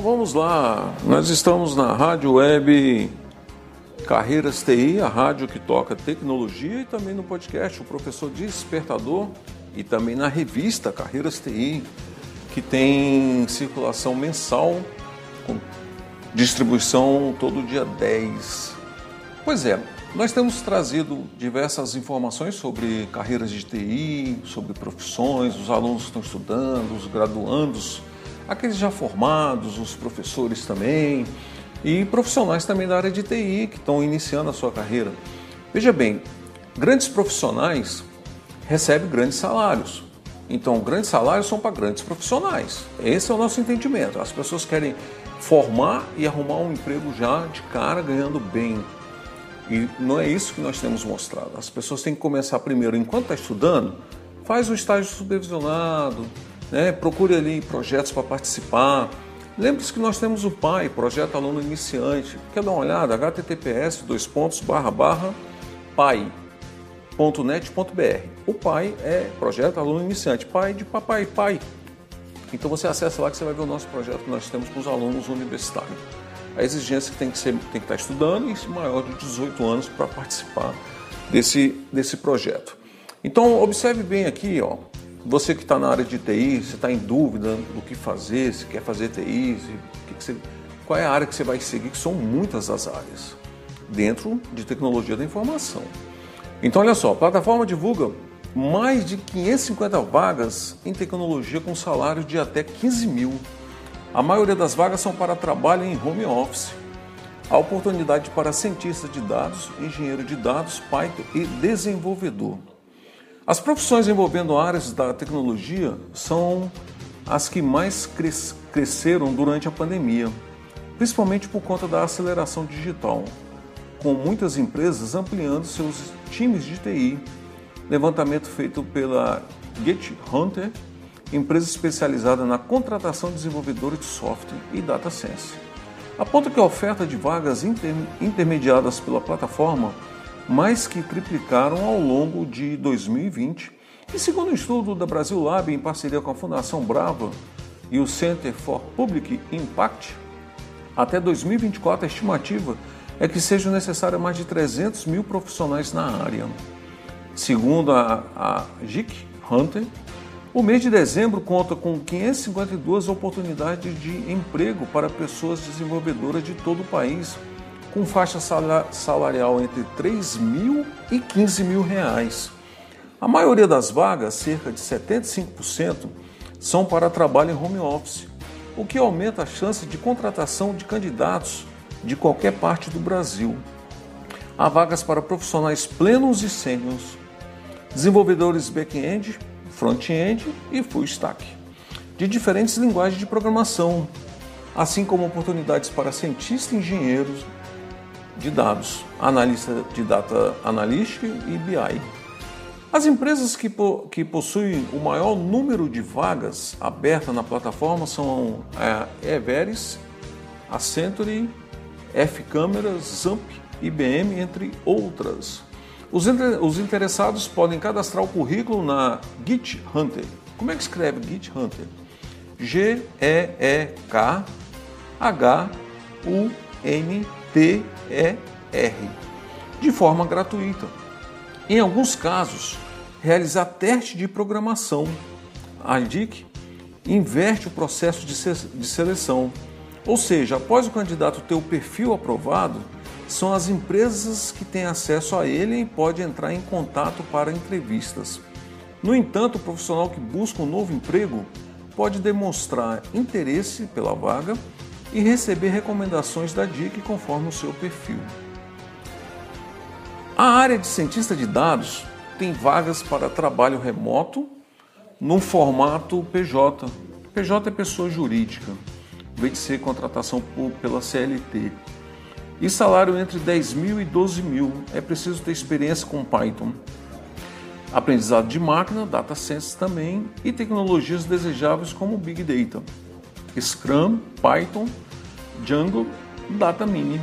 Então vamos lá, nós estamos na Rádio Web Carreiras TI, a rádio que toca tecnologia e também no podcast o Professor Despertador e também na revista Carreiras TI, que tem circulação mensal com distribuição todo dia 10. Pois é, nós temos trazido diversas informações sobre carreiras de TI, sobre profissões, os alunos que estão estudando, os graduandos aqueles já formados, os professores também, e profissionais também da área de TI que estão iniciando a sua carreira. Veja bem, grandes profissionais recebem grandes salários. Então, grandes salários são para grandes profissionais. Esse é o nosso entendimento. As pessoas querem formar e arrumar um emprego já de cara, ganhando bem. E não é isso que nós temos mostrado. As pessoas têm que começar primeiro, enquanto está estudando, faz o estágio supervisionado, né? procure ali projetos para participar. Lembre-se que nós temos o PAI, Projeto Aluno Iniciante. Quer dar uma olhada? https dois pontos barra barra pai.net.br. O PAI é Projeto Aluno Iniciante, pai de papai pai. Então você acessa lá que você vai ver o nosso projeto que nós temos com os alunos universitários. A exigência tem que, ser, tem que estar estudando e maior de 18 anos para participar desse, desse projeto. Então observe bem aqui, ó, você que está na área de TI, você está em dúvida do que fazer, se quer fazer TI, se, que você, qual é a área que você vai seguir, que são muitas as áreas dentro de tecnologia da informação. Então, olha só, a plataforma divulga mais de 550 vagas em tecnologia com salário de até 15 mil. A maioria das vagas são para trabalho em home office. Há oportunidade para cientista de dados, engenheiro de dados, Python e desenvolvedor. As profissões envolvendo áreas da tecnologia são as que mais cres cresceram durante a pandemia, principalmente por conta da aceleração digital, com muitas empresas ampliando seus times de TI. Levantamento feito pela GetHunter, empresa especializada na contratação de desenvolvedores de software e data science. Aponta que a oferta de vagas inter intermediadas pela plataforma mais que triplicaram ao longo de 2020. E segundo um estudo da Brasil Lab, em parceria com a Fundação Brava e o Center for Public Impact, até 2024 a estimativa é que sejam necessárias mais de 300 mil profissionais na área. Segundo a, a GIC Hunter, o mês de dezembro conta com 552 oportunidades de emprego para pessoas desenvolvedoras de todo o país, com faixa salarial entre 3 mil e 15 mil reais. A maioria das vagas, cerca de 75%, são para trabalho em home office, o que aumenta a chance de contratação de candidatos de qualquer parte do Brasil. Há vagas para profissionais plenos e sênios, desenvolvedores back-end, front-end e full stack, de diferentes linguagens de programação, assim como oportunidades para cientistas e engenheiros, de dados, analista de data analítica e BI. As empresas que, po que possuem o maior número de vagas abertas na plataforma são a Everest, a Century, F-Cameras, Zamp, IBM, entre outras. Os, os interessados podem cadastrar o currículo na Git Hunter. Como é que escreve Git Hunter? G-E-E-K-H-U-N-T ER, de forma gratuita. Em alguns casos, realizar teste de programação. A DIC inverte o processo de, de seleção, ou seja, após o candidato ter o perfil aprovado, são as empresas que têm acesso a ele e pode entrar em contato para entrevistas. No entanto, o profissional que busca um novo emprego pode demonstrar interesse pela vaga e receber recomendações da DIC conforme o seu perfil. A área de cientista de dados tem vagas para trabalho remoto no formato PJ. PJ é pessoa jurídica, em vez de ser contratação pela CLT. E salário entre 10 mil e 12 mil. É preciso ter experiência com Python. Aprendizado de máquina, data science também e tecnologias desejáveis como Big Data, Scrum, Python, Django, Data Mini.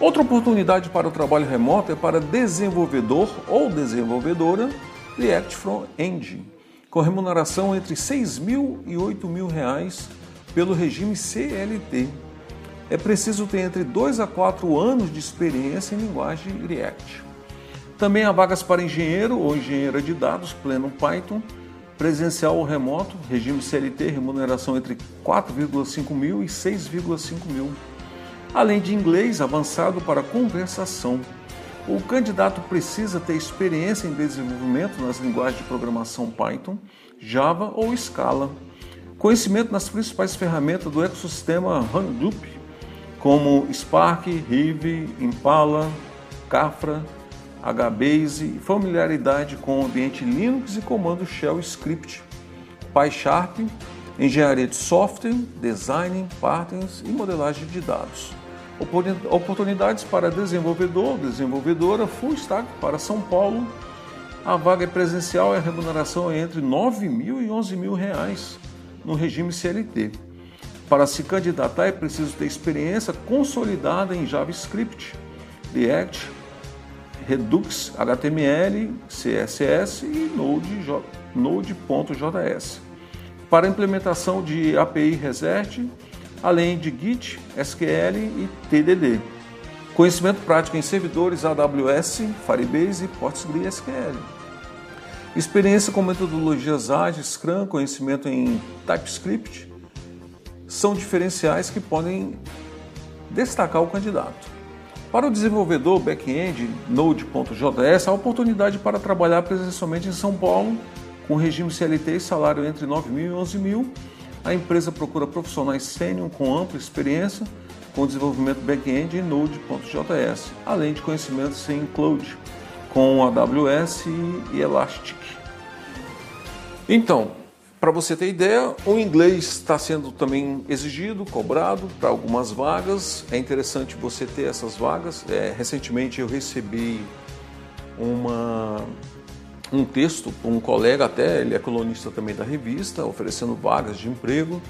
Outra oportunidade para o trabalho remoto é para desenvolvedor ou desenvolvedora React Front-End, com remuneração entre 6 mil e 8 mil reais pelo regime CLT. É preciso ter entre 2 a 4 anos de experiência em linguagem React. Também há vagas para engenheiro ou engenheira de dados, pleno Python, presencial ou remoto, regime CLT, remuneração entre 4,5 mil e 6,5 mil além de inglês avançado para conversação. O candidato precisa ter experiência em desenvolvimento nas linguagens de programação Python, Java ou Scala, conhecimento nas principais ferramentas do ecossistema Hadoop, como Spark, Hive, Impala, Kafka, HBase familiaridade com o ambiente Linux e comando Shell Script, PyCharm, engenharia de software, design, patterns e modelagem de dados oportunidades para desenvolvedor, desenvolvedora, full stack para São Paulo. A vaga é presencial e a remuneração é entre 9 mil e 11 mil reais no regime CLT. Para se candidatar é preciso ter experiência consolidada em JavaScript, React, Redux, HTML, CSS e Node.js. Para implementação de API Reset, além de Git, SQL e TDD. Conhecimento prático em servidores AWS, Firebase e PostgreSQL. Experiência com metodologias ágeis, Scrum, conhecimento em TypeScript são diferenciais que podem destacar o candidato. Para o desenvolvedor back-end Node.js, há oportunidade para trabalhar presencialmente em São Paulo, com regime CLT e salário entre 9 mil e 11 mil, a empresa procura profissionais sênior com ampla experiência com desenvolvimento back-end em Node.js, além de conhecimentos em cloud com AWS e Elastic. Então, para você ter ideia, o inglês está sendo também exigido, cobrado para algumas vagas. É interessante você ter essas vagas. É, recentemente eu recebi uma um texto por um colega até, ele é colunista também da revista, oferecendo vagas de emprego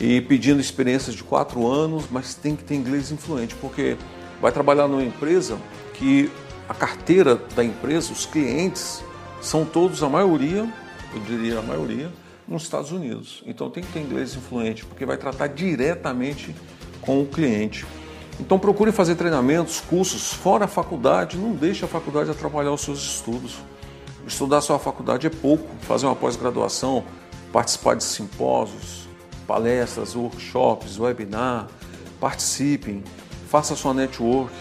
e pedindo experiências de quatro anos, mas tem que ter inglês influente, porque vai trabalhar numa empresa que a carteira da empresa, os clientes, são todos, a maioria, eu diria a maioria, nos Estados Unidos. Então tem que ter inglês influente, porque vai tratar diretamente com o cliente. Então procure fazer treinamentos, cursos fora a faculdade, não deixe a faculdade atrapalhar os seus estudos. Estudar sua faculdade é pouco, fazer uma pós-graduação, participar de simpósios, palestras, workshops, webinar, participem, faça sua network.